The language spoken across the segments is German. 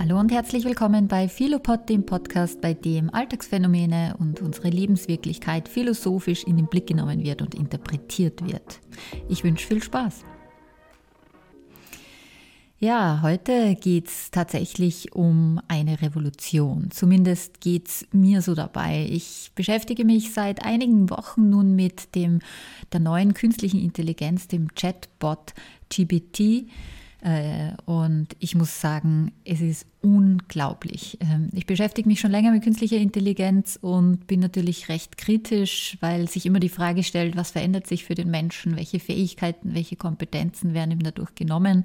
Hallo und herzlich willkommen bei Philopod, dem Podcast, bei dem Alltagsphänomene und unsere Lebenswirklichkeit philosophisch in den Blick genommen wird und interpretiert wird. Ich wünsche viel Spaß. Ja, heute geht es tatsächlich um eine Revolution. Zumindest geht es mir so dabei. Ich beschäftige mich seit einigen Wochen nun mit dem, der neuen künstlichen Intelligenz, dem Chatbot GBT. Äh, und ich muss sagen, es ist unglaublich. Ähm, ich beschäftige mich schon länger mit künstlicher Intelligenz und bin natürlich recht kritisch, weil sich immer die Frage stellt, was verändert sich für den Menschen, welche Fähigkeiten, welche Kompetenzen werden ihm dadurch genommen,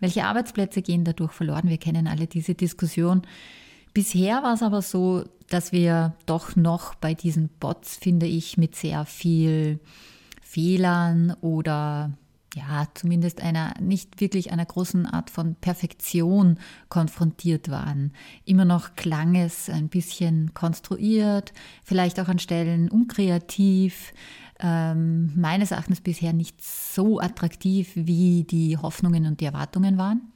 welche Arbeitsplätze gehen dadurch verloren. Wir kennen alle diese Diskussion. Bisher war es aber so, dass wir doch noch bei diesen Bots, finde ich, mit sehr viel Fehlern oder ja, zumindest einer, nicht wirklich einer großen Art von Perfektion konfrontiert waren. Immer noch klang es ein bisschen konstruiert, vielleicht auch an Stellen unkreativ, ähm, meines Erachtens bisher nicht so attraktiv, wie die Hoffnungen und die Erwartungen waren.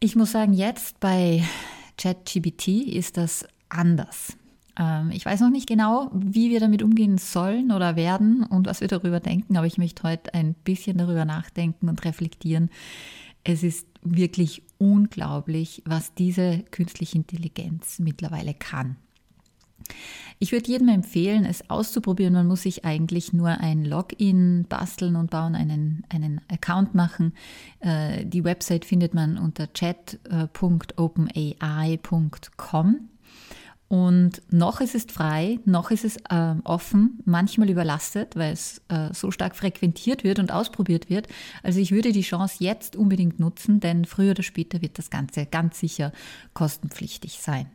Ich muss sagen, jetzt bei ChatGBT ist das anders. Ähm, ich weiß noch nicht genau, wie wir damit umgehen sollen oder werden und was wir darüber denken, aber ich möchte heute ein bisschen darüber nachdenken und reflektieren. Es ist wirklich unglaublich, was diese künstliche Intelligenz mittlerweile kann. Ich würde jedem empfehlen, es auszuprobieren. Man muss sich eigentlich nur ein Login basteln und bauen, einen, einen Account machen. Äh, die Website findet man unter chat.openai.com. Und noch ist es frei, noch ist es äh, offen, manchmal überlastet, weil es äh, so stark frequentiert wird und ausprobiert wird. Also ich würde die Chance jetzt unbedingt nutzen, denn früher oder später wird das Ganze ganz sicher kostenpflichtig sein.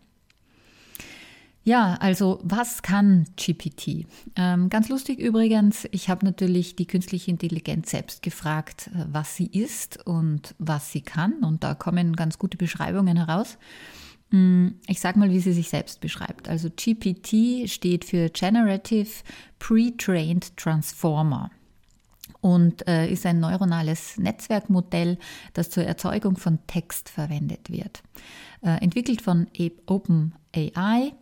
Ja, also was kann GPT? Ähm, ganz lustig übrigens, ich habe natürlich die künstliche Intelligenz selbst gefragt, äh, was sie ist und was sie kann. Und da kommen ganz gute Beschreibungen heraus. Mm, ich sage mal, wie sie sich selbst beschreibt. Also GPT steht für Generative Pre-Trained Transformer und äh, ist ein neuronales Netzwerkmodell, das zur Erzeugung von Text verwendet wird. Äh, entwickelt von OpenAI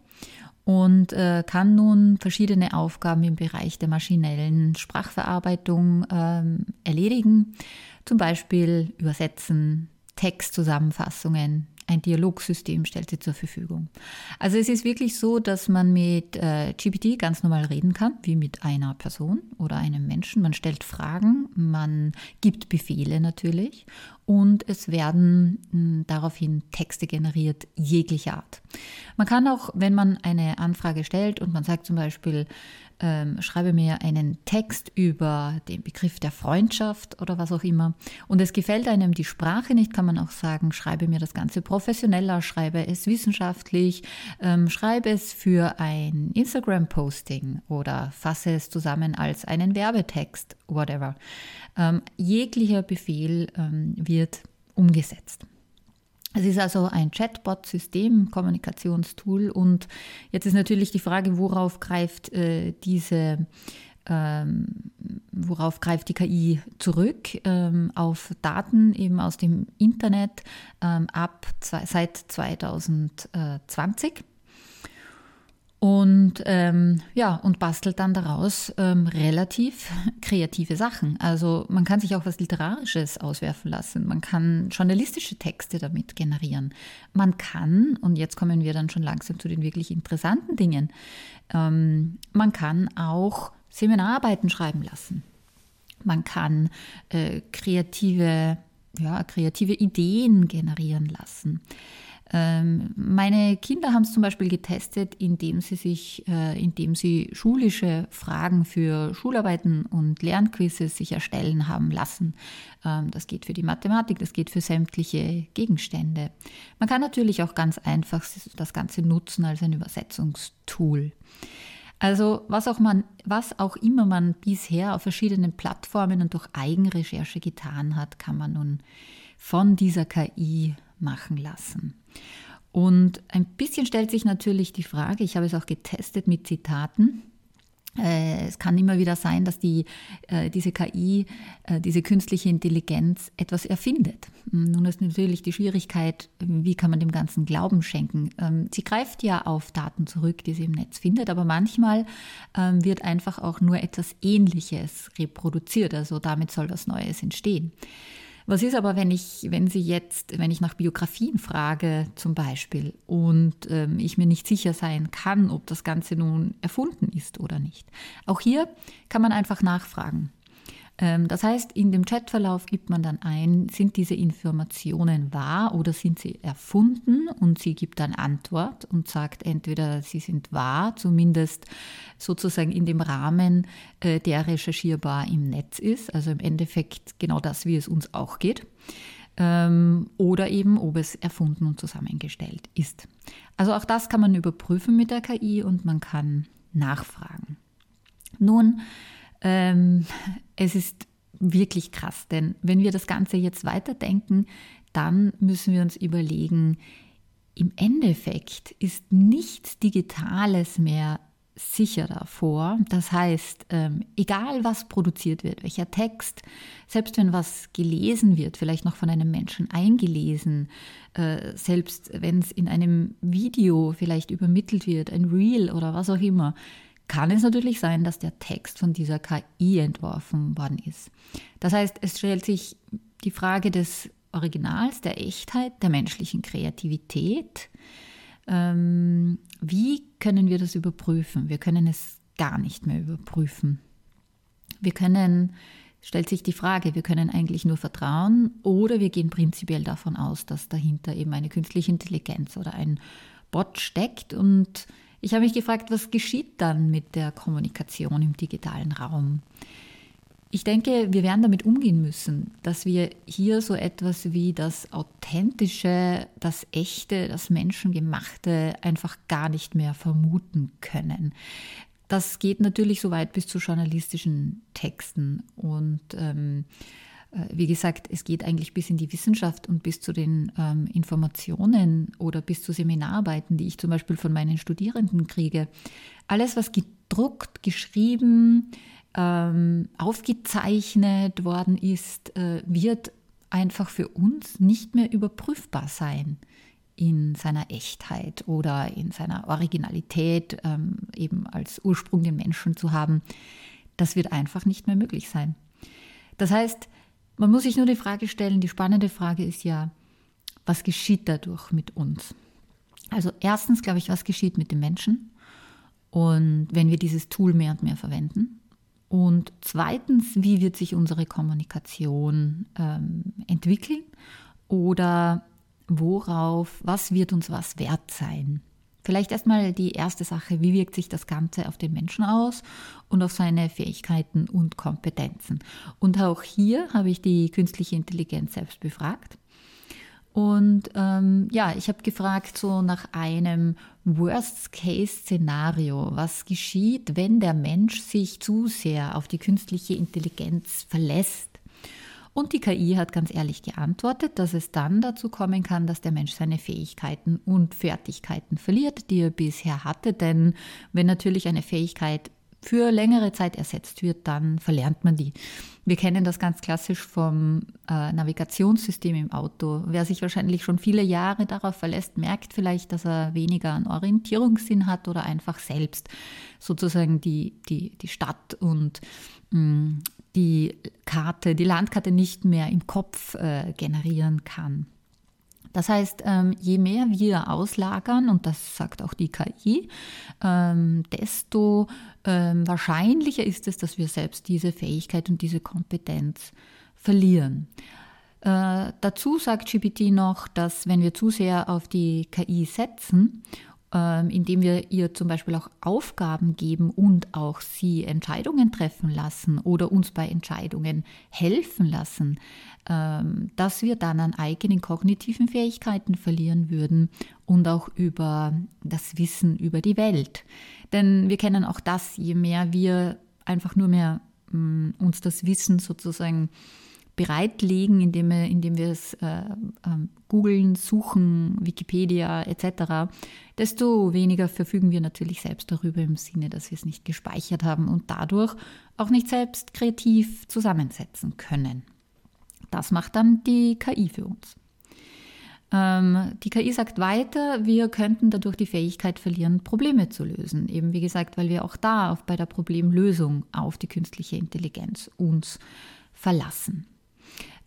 und äh, kann nun verschiedene Aufgaben im Bereich der maschinellen Sprachverarbeitung ähm, erledigen, zum Beispiel übersetzen, Textzusammenfassungen, ein Dialogsystem stellt sie zur Verfügung. Also es ist wirklich so, dass man mit äh, GPT ganz normal reden kann, wie mit einer Person oder einem Menschen. Man stellt Fragen, man gibt Befehle natürlich und es werden mh, hm, daraufhin Texte generiert jeglicher Art. Man kann auch, wenn man eine Anfrage stellt und man sagt zum Beispiel, ähm, schreibe mir einen Text über den Begriff der Freundschaft oder was auch immer und es gefällt einem die Sprache nicht, kann man auch sagen, schreibe mir das Ganze professioneller, schreibe es wissenschaftlich, ähm, schreibe es für ein Instagram-Posting oder fasse es zusammen als einen Werbetext, whatever. Ähm, jeglicher Befehl ähm, wird umgesetzt. Es ist also ein Chatbot-System, Kommunikationstool und jetzt ist natürlich die Frage, worauf greift äh, diese ähm, worauf greift die KI zurück? Ähm, auf Daten eben aus dem Internet ähm, ab zwei, seit 2020 und ähm, ja und bastelt dann daraus ähm, relativ kreative Sachen. Also man kann sich auch was Literarisches auswerfen lassen. Man kann journalistische Texte damit generieren. Man kann und jetzt kommen wir dann schon langsam zu den wirklich interessanten Dingen. Ähm, man kann auch Seminararbeiten schreiben lassen. Man kann äh, kreative ja, kreative Ideen generieren lassen. Ähm, meine Kinder haben es zum Beispiel getestet, indem sie sich, äh, indem sie schulische Fragen für Schularbeiten und Lernquizzes sich erstellen haben lassen. Ähm, das geht für die Mathematik, das geht für sämtliche Gegenstände. Man kann natürlich auch ganz einfach das Ganze nutzen als ein Übersetzungstool. Also was auch, man, was auch immer man bisher auf verschiedenen Plattformen und durch Eigenrecherche getan hat, kann man nun von dieser KI machen lassen. Und ein bisschen stellt sich natürlich die Frage, ich habe es auch getestet mit Zitaten, Äh, es kann immer wieder sein, dass die, äh, diese KI, äh, diese künstliche Intelligenz etwas erfindet. Nun ist natürlich die Schwierigkeit, wie kann man dem Ganzen Glauben schenken. Ähm, sie greift ja auf Daten zurück, die sie im Netz findet, aber manchmal ähm, wird einfach auch nur etwas Ähnliches reproduziert. Also damit soll was Neues entstehen. Was ist aber, wenn ich, wenn Sie jetzt, wenn ich nach Biografien frage zum Beispiel und ähm, ich mir nicht sicher sein kann, ob das Ganze nun erfunden ist oder nicht? Auch hier kann man einfach nachfragen. Ähm, das heißt, in dem Chatverlauf gibt man dann ein, sind diese Informationen wahr oder sind sie erfunden? Und sie gibt dann Antwort und sagt entweder, sie sind wahr, zumindest sozusagen in dem Rahmen, äh, der recherchierbar im Netz ist, also im Endeffekt genau das, wie es uns auch geht, ähm, oder eben, ob es erfunden und zusammengestellt ist. Also auch das kann man überprüfen mit der KI und man kann nachfragen. Nun, ähm, es ist wirklich krass, denn wenn wir das Ganze jetzt weiterdenken, dann müssen wir uns überlegen, im Endeffekt ist nichts Digitales mehr sicher davor. Das heißt, ähm, egal was produziert wird, welcher Text, selbst wenn was gelesen wird, vielleicht noch von einem Menschen eingelesen, äh, selbst wenn es in einem Video vielleicht übermittelt wird, ein Reel oder was auch immer, kann es natürlich sein, dass der Text von dieser KI entworfen worden ist. Das heißt, es stellt sich die Frage des Originals, der Echtheit, der menschlichen Kreativität. Ähm, wie können wir das überprüfen? Wir können es gar nicht mehr überprüfen. Wir können, stellt sich die Frage, wir können eigentlich nur vertrauen oder wir gehen prinzipiell davon aus, dass dahinter eben eine künstliche Intelligenz oder ein Bot steckt und ich habe mich gefragt, was geschieht dann mit der Kommunikation im digitalen Raum? Ich denke, wir werden damit umgehen müssen, dass wir hier so etwas wie das Authentische, das Echte, das Menschengemachte einfach gar nicht mehr vermuten können. Das geht natürlich so weit bis zu journalistischen Texten und ähm, äh, wie gesagt, es geht eigentlich bis in die Wissenschaft und bis zu den ähm, Informationen oder bis zu Seminararbeiten, die ich zum Beispiel von meinen Studierenden kriege. Alles, was gedruckt, geschrieben, ähm, aufgezeichnet worden ist, äh, wird einfach für uns nicht mehr überprüfbar sein in seiner Echtheit oder in seiner Originalität, ähm, eben als Ursprung den Menschen zu haben. Das wird einfach nicht mehr möglich sein. Das heißt, man muss sich nur die Frage stellen, die spannende Frage ist ja, was geschieht dadurch mit uns? Also erstens, glaube ich, was geschieht mit dem Menschen? Und wenn wir dieses Tool mehr und mehr verwenden. Und zweitens, wie wird sich unsere Kommunikation ähm, entwickeln? Oder worauf, was wird uns was wert sein? Vielleicht erstmal die erste Sache, wie wirkt sich das Ganze auf den Menschen aus und auf seine Fähigkeiten und Kompetenzen. Und auch hier habe ich die künstliche Intelligenz selbst befragt. Und ähm, ja, ich habe gefragt so nach einem Worst-Case-Szenario. Was geschieht, wenn der Mensch sich zu sehr auf die künstliche Intelligenz verlässt? Und die KI hat ganz ehrlich geantwortet, dass es dann dazu kommen kann, dass der Mensch seine Fähigkeiten und Fertigkeiten verliert, die er bisher hatte. Denn wenn natürlich eine Fähigkeit für längere Zeit ersetzt wird, dann verlernt man die. Wir kennen das ganz klassisch vom äh, Navigationssystem im Auto. Wer sich wahrscheinlich schon viele Jahre darauf verlässt, merkt vielleicht, dass er weniger an Orientierungssinn hat oder einfach selbst sozusagen die, die, die Stadt und mh, mm, die Karte, die Landkarte nicht mehr im Kopf äh, generieren kann. Das heißt, ähm, je mehr wir auslagern, und das sagt auch die KI, ähm, desto ähm, wahrscheinlicher ist es, dass wir selbst diese Fähigkeit und diese Kompetenz verlieren. Äh, dazu sagt GPT noch, dass wenn wir zu sehr auf die KI setzen indem wir ihr zum Beispiel auch Aufgaben geben und auch sie Entscheidungen treffen lassen oder uns bei Entscheidungen helfen lassen, ähm, dass wir dann an eigenen kognitiven Fähigkeiten verlieren würden und auch über das Wissen über die Welt. Denn wir kennen auch das, je mehr wir einfach nur mehr mm, uns das Wissen sozusagen bereitlegen, indem wir, indem wir es äh, ähm, googeln, suchen, Wikipedia etc., desto weniger verfügen wir natürlich selbst darüber im Sinne, dass wir es nicht gespeichert haben und dadurch auch nicht selbst kreativ zusammensetzen können. Das macht dann die KI für uns. Ähm, die KI sagt weiter, wir könnten dadurch die Fähigkeit verlieren, Probleme zu lösen. Eben wie gesagt, weil wir auch da bei der Problemlösung auf die künstliche Intelligenz uns verlassen.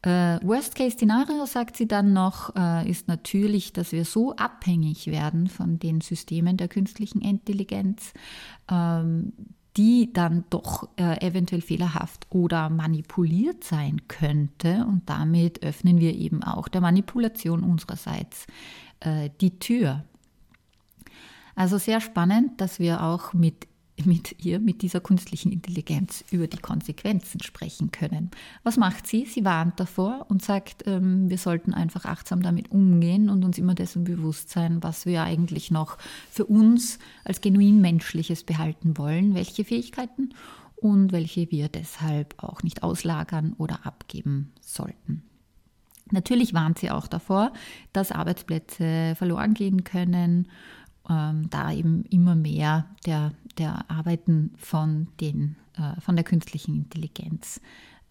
Äh, Worst-Case-Szenario, sagt sie dann noch, äh, ist natürlich, dass wir so abhängig werden von den Systemen der künstlichen Intelligenz, ähm, die dann doch äh, eventuell fehlerhaft oder manipuliert sein könnte. Und damit öffnen wir eben auch der Manipulation unsererseits äh, die Tür. Also sehr spannend, dass wir auch mit mit ihr, mit dieser künstlichen Intelligenz über die Konsequenzen sprechen können. Was macht sie? Sie warnt davor und sagt, ähm, wir sollten einfach achtsam damit umgehen und uns immer dessen bewusst sein, was wir eigentlich noch für uns als genuin menschliches behalten wollen, welche Fähigkeiten und welche wir deshalb auch nicht auslagern oder abgeben sollten. Natürlich warnt sie auch davor, dass Arbeitsplätze verloren gehen können ähm, da eben immer mehr der, der Arbeiten von, den, äh, von der künstlichen Intelligenz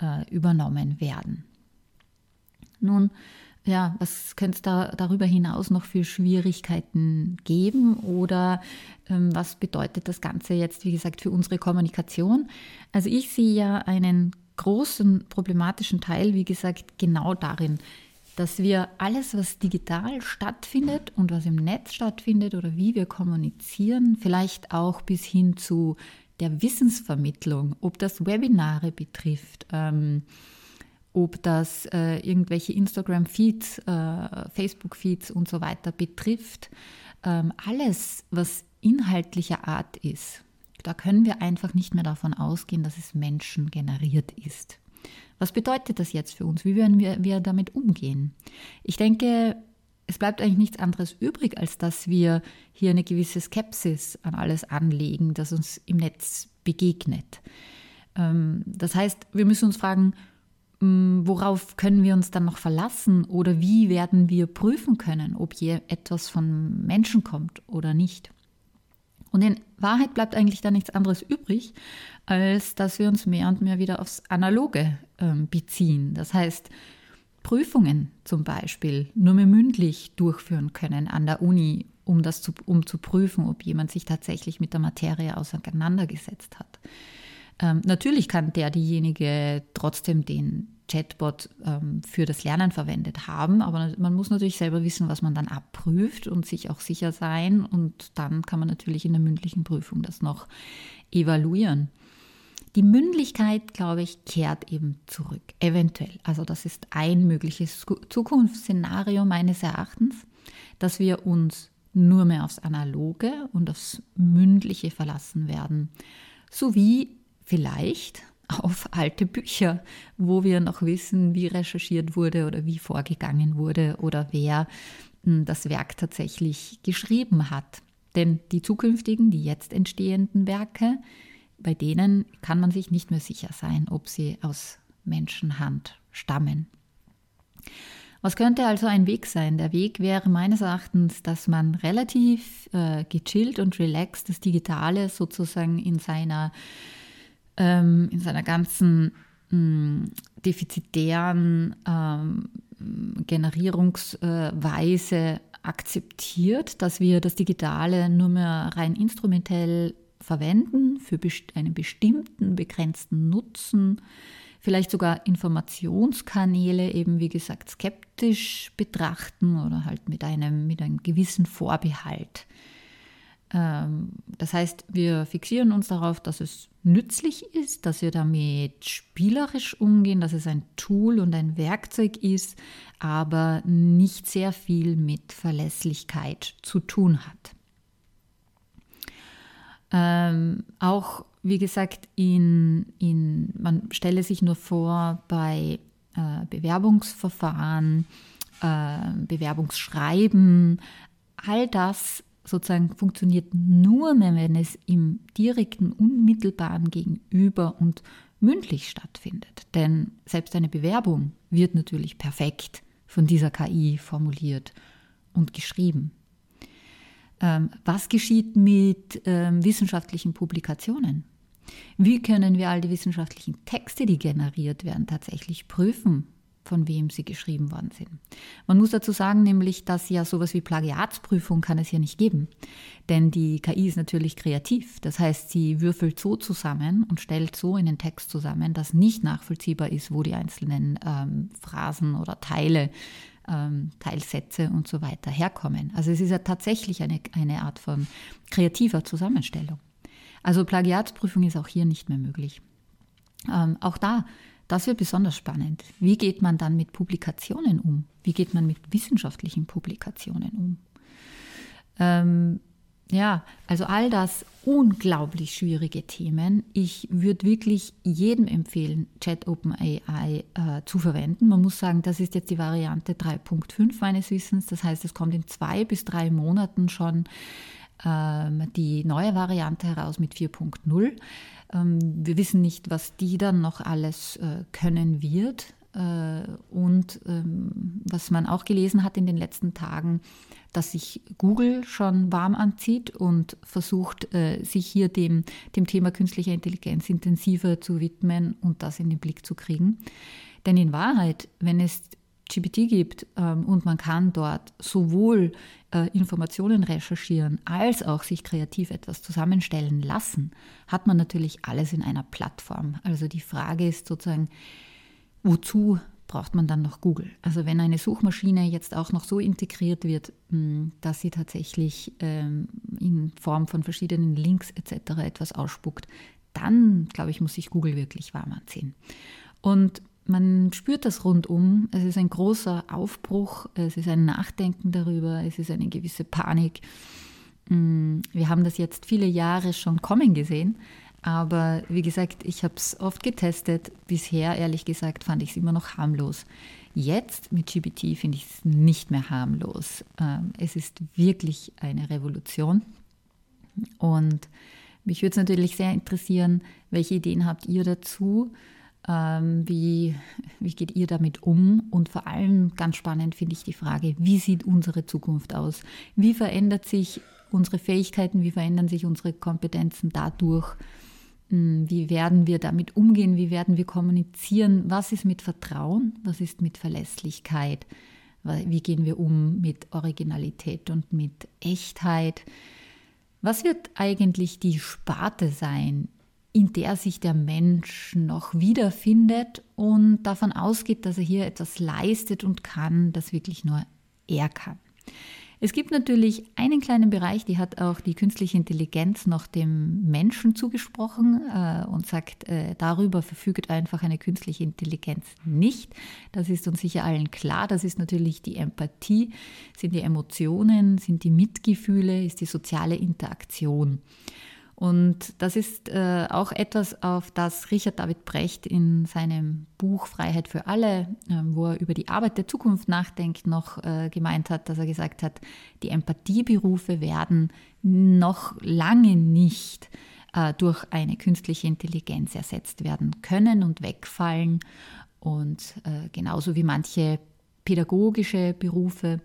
äh, übernommen werden. Nun, ja, was könnte es da darüber hinaus noch für Schwierigkeiten geben oder ähm, was bedeutet das Ganze jetzt, wie gesagt, für unsere Kommunikation? Also ich sehe ja einen großen problematischen Teil, wie gesagt, genau darin, dass wir alles, was digital stattfindet und was im Netz stattfindet oder wie wir kommunizieren, vielleicht auch bis hin zu der Wissensvermittlung, ob das Webinare betrifft, ähm, ob das äh, irgendwelche Instagram-Feeds, äh, Facebook-Feeds und so weiter betrifft, ähm, alles, was inhaltlicher Art ist, da können wir einfach nicht mehr davon ausgehen, dass es menschengeneriert ist. Was bedeutet das jetzt für uns? Wie werden wir, wir damit umgehen? Ich denke, es bleibt eigentlich nichts anderes übrig, als dass wir hier eine gewisse Skepsis an alles anlegen, das uns im Netz begegnet. Ähm, das heißt, wir müssen uns fragen, mm, worauf können wir uns dann noch verlassen oder wie werden wir prüfen können, ob hier etwas von Menschen kommt oder nicht. Und in Wahrheit bleibt eigentlich da nichts anderes übrig, als dass wir uns mehr und mehr wieder aufs Analoge äh, beziehen. Das heißt, Prüfungen zum Beispiel nur mehr mündlich durchführen können an der Uni, um, das zu, um zu prüfen, ob jemand sich tatsächlich mit der Materie auseinandergesetzt hat. Ähm, natürlich kann der diejenige trotzdem den Chatbot ähm, für das Lernen verwendet haben. Aber man muss natürlich selber wissen, was man dann abprüft und sich auch sicher sein. Und dann kann man natürlich in der mündlichen Prüfung das noch evaluieren. Die Mündlichkeit, glaube ich, kehrt eben zurück, eventuell. Also das ist ein mögliches Zukunftsszenario meines Erachtens, dass wir uns nur mehr aufs Analoge und aufs Mündliche verlassen werden, sowie vielleicht auf alte Bücher, wo wir noch wissen, wie recherchiert wurde oder wie vorgegangen wurde oder wer hm, das Werk tatsächlich geschrieben hat. Denn die zukünftigen, die jetzt entstehenden Werke, bei denen kann man sich nicht mehr sicher sein, ob sie aus Menschenhand stammen. Was könnte also ein Weg sein? Der Weg wäre meines Erachtens, dass man relativ äh, gechillt und relaxed das Digitale sozusagen in seiner ähm, in seiner ganzen mh, hm, defizitären ähm, Generierungsweise akzeptiert, dass wir das Digitale nur mehr rein instrumentell verwenden für einen bestimmten begrenzten Nutzen, vielleicht sogar Informationskanäle eben wie gesagt skeptisch betrachten oder halt mit einem, mit einem gewissen Vorbehalt. Ähm, das heißt, wir fixieren uns darauf, dass es nützlich ist, dass wir damit spielerisch umgehen, dass es ein Tool und ein Werkzeug ist, aber nicht sehr viel mit Verlässlichkeit zu tun hat. Ähm, auch, wie gesagt, in, in, man stelle sich nur vor, bei äh, Bewerbungsverfahren, äh, Bewerbungsschreiben, all das sozusagen funktioniert nur mehr, wenn es im direkten, unmittelbaren Gegenüber und mündlich stattfindet. Denn selbst eine Bewerbung wird natürlich perfekt von dieser KI formuliert und geschrieben. Ähm, was geschieht mit ähm, wissenschaftlichen Publikationen? Wie können wir all die wissenschaftlichen Texte, die generiert werden, tatsächlich prüfen? Von wem sie geschrieben worden sind. Man muss dazu sagen, nämlich, dass ja sowas wie Plagiatsprüfung kann es hier nicht geben. Denn die KI ist natürlich kreativ. Das heißt, sie würfelt so zusammen und stellt so in den Text zusammen, dass nicht nachvollziehbar ist, wo die einzelnen ähm, Phrasen oder Teile, ähm, Teilsätze und so weiter herkommen. Also es ist ja tatsächlich eine, eine Art von kreativer Zusammenstellung. Also Plagiatsprüfung ist auch hier nicht mehr möglich. Ähm, auch da das wird besonders spannend. Wie geht man dann mit Publikationen um? Wie geht man mit wissenschaftlichen Publikationen um? Ähm, ja, also all das unglaublich schwierige Themen. Ich würde wirklich jedem empfehlen, Chat OpenAI äh, zu verwenden. Man muss sagen, das ist jetzt die Variante 3.5 meines Wissens. Das heißt, es kommt in zwei bis drei Monaten schon ähm, die neue Variante heraus mit 4.0. Ähm, wir wissen nicht, was die dann noch alles äh, können wird. Äh, und ähm, was man auch gelesen hat in den letzten Tagen, dass sich Google schon warm anzieht und versucht, äh, sich hier dem, dem Thema künstlicher Intelligenz intensiver zu widmen und das in den Blick zu kriegen. Denn in Wahrheit, wenn es GPT gibt ähm, und man kann dort sowohl äh, Informationen recherchieren als auch sich kreativ etwas zusammenstellen lassen, hat man natürlich alles in einer Plattform. Also die Frage ist sozusagen, wozu braucht man dann noch Google? Also wenn eine Suchmaschine jetzt auch noch so integriert wird, hm, dass sie tatsächlich ähm, in Form von verschiedenen Links etc. etwas ausspuckt, dann glaube ich, muss sich Google wirklich warm anziehen. Und man spürt das rundum. Es ist ein großer Aufbruch, es ist ein Nachdenken darüber, es ist eine gewisse Panik. Mm, wir haben das jetzt viele Jahre schon kommen gesehen, aber wie gesagt, ich habe es oft getestet. Bisher, ehrlich gesagt, fand ich es immer noch harmlos. Jetzt mit GPT finde ich es nicht mehr harmlos. Ähm, es ist wirklich eine Revolution. Und mich würde es natürlich sehr interessieren, welche Ideen habt ihr dazu? Ähm, wie, wie geht ihr damit um? Und vor allem ganz spannend finde ich die Frage, wie sieht unsere Zukunft aus? Wie verändert sich unsere Fähigkeiten? Wie verändern sich unsere Kompetenzen dadurch? Hm, wie werden wir damit umgehen? Wie werden wir kommunizieren? Was ist mit Vertrauen? Was ist mit Verlässlichkeit? Wie gehen wir um mit Originalität und mit Echtheit? Was wird eigentlich die Sparte sein, in der sich der Mensch noch wiederfindet und davon ausgeht, dass er hier etwas leistet und kann, das wirklich nur er kann. Es gibt natürlich einen kleinen Bereich, die hat auch die künstliche Intelligenz noch dem Menschen zugesprochen äh, und sagt, äh, darüber verfügt einfach eine künstliche Intelligenz nicht. Das ist uns sicher allen klar. Das ist natürlich die Empathie, sind die Emotionen, sind die Mitgefühle, ist die soziale Interaktion. Und das ist äh, auch etwas, auf das Richard David Brecht in seinem Buch Freiheit für alle, äh, wo er über die Arbeit der Zukunft nachdenkt, noch äh, gemeint hat, dass er gesagt hat, die Empathieberufe werden noch lange nicht äh, durch eine künstliche Intelligenz ersetzt werden können und wegfallen. Und äh, genauso wie manche pädagogische Berufe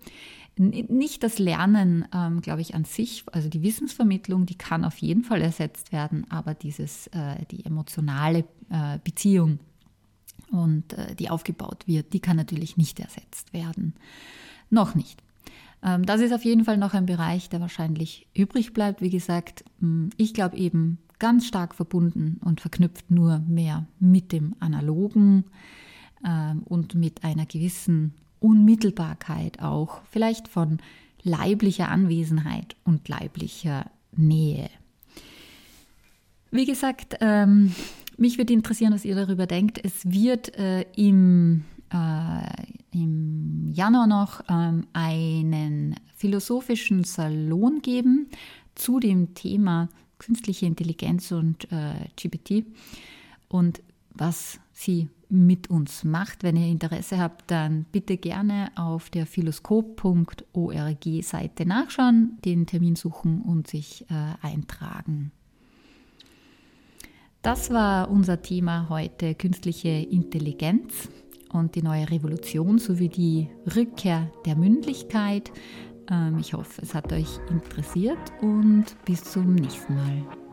nicht das Lernen, ähm, glaube ich, an sich, also die Wissensvermittlung, die kann auf jeden Fall ersetzt werden, aber dieses, äh, die emotionale äh, Beziehung und äh, die aufgebaut wird, die kann natürlich nicht ersetzt werden. Noch nicht. Ähm, das ist auf jeden Fall noch ein Bereich, der wahrscheinlich übrig bleibt. Wie gesagt, hm, ich glaube eben ganz stark verbunden und verknüpft nur mehr mit dem Analogen ähm, und mit einer gewissen Unmittelbarkeit auch, vielleicht von leiblicher Anwesenheit und leiblicher Nähe. Wie gesagt, ähm, mich würde interessieren, was ihr darüber denkt. Es wird äh, im, äh, im Januar noch ähm, einen philosophischen Salon geben zu dem Thema künstliche Intelligenz und äh, GPT und was sie mit uns macht. Wenn ihr Interesse habt, dann bitte gerne auf der philoskop.org Seite nachschauen, den Termin suchen und sich äh, eintragen. Das war unser Thema heute, künstliche Intelligenz und die neue Revolution sowie die Rückkehr der Mündlichkeit. Ähm, ich hoffe, es hat euch interessiert und bis zum nächsten Mal.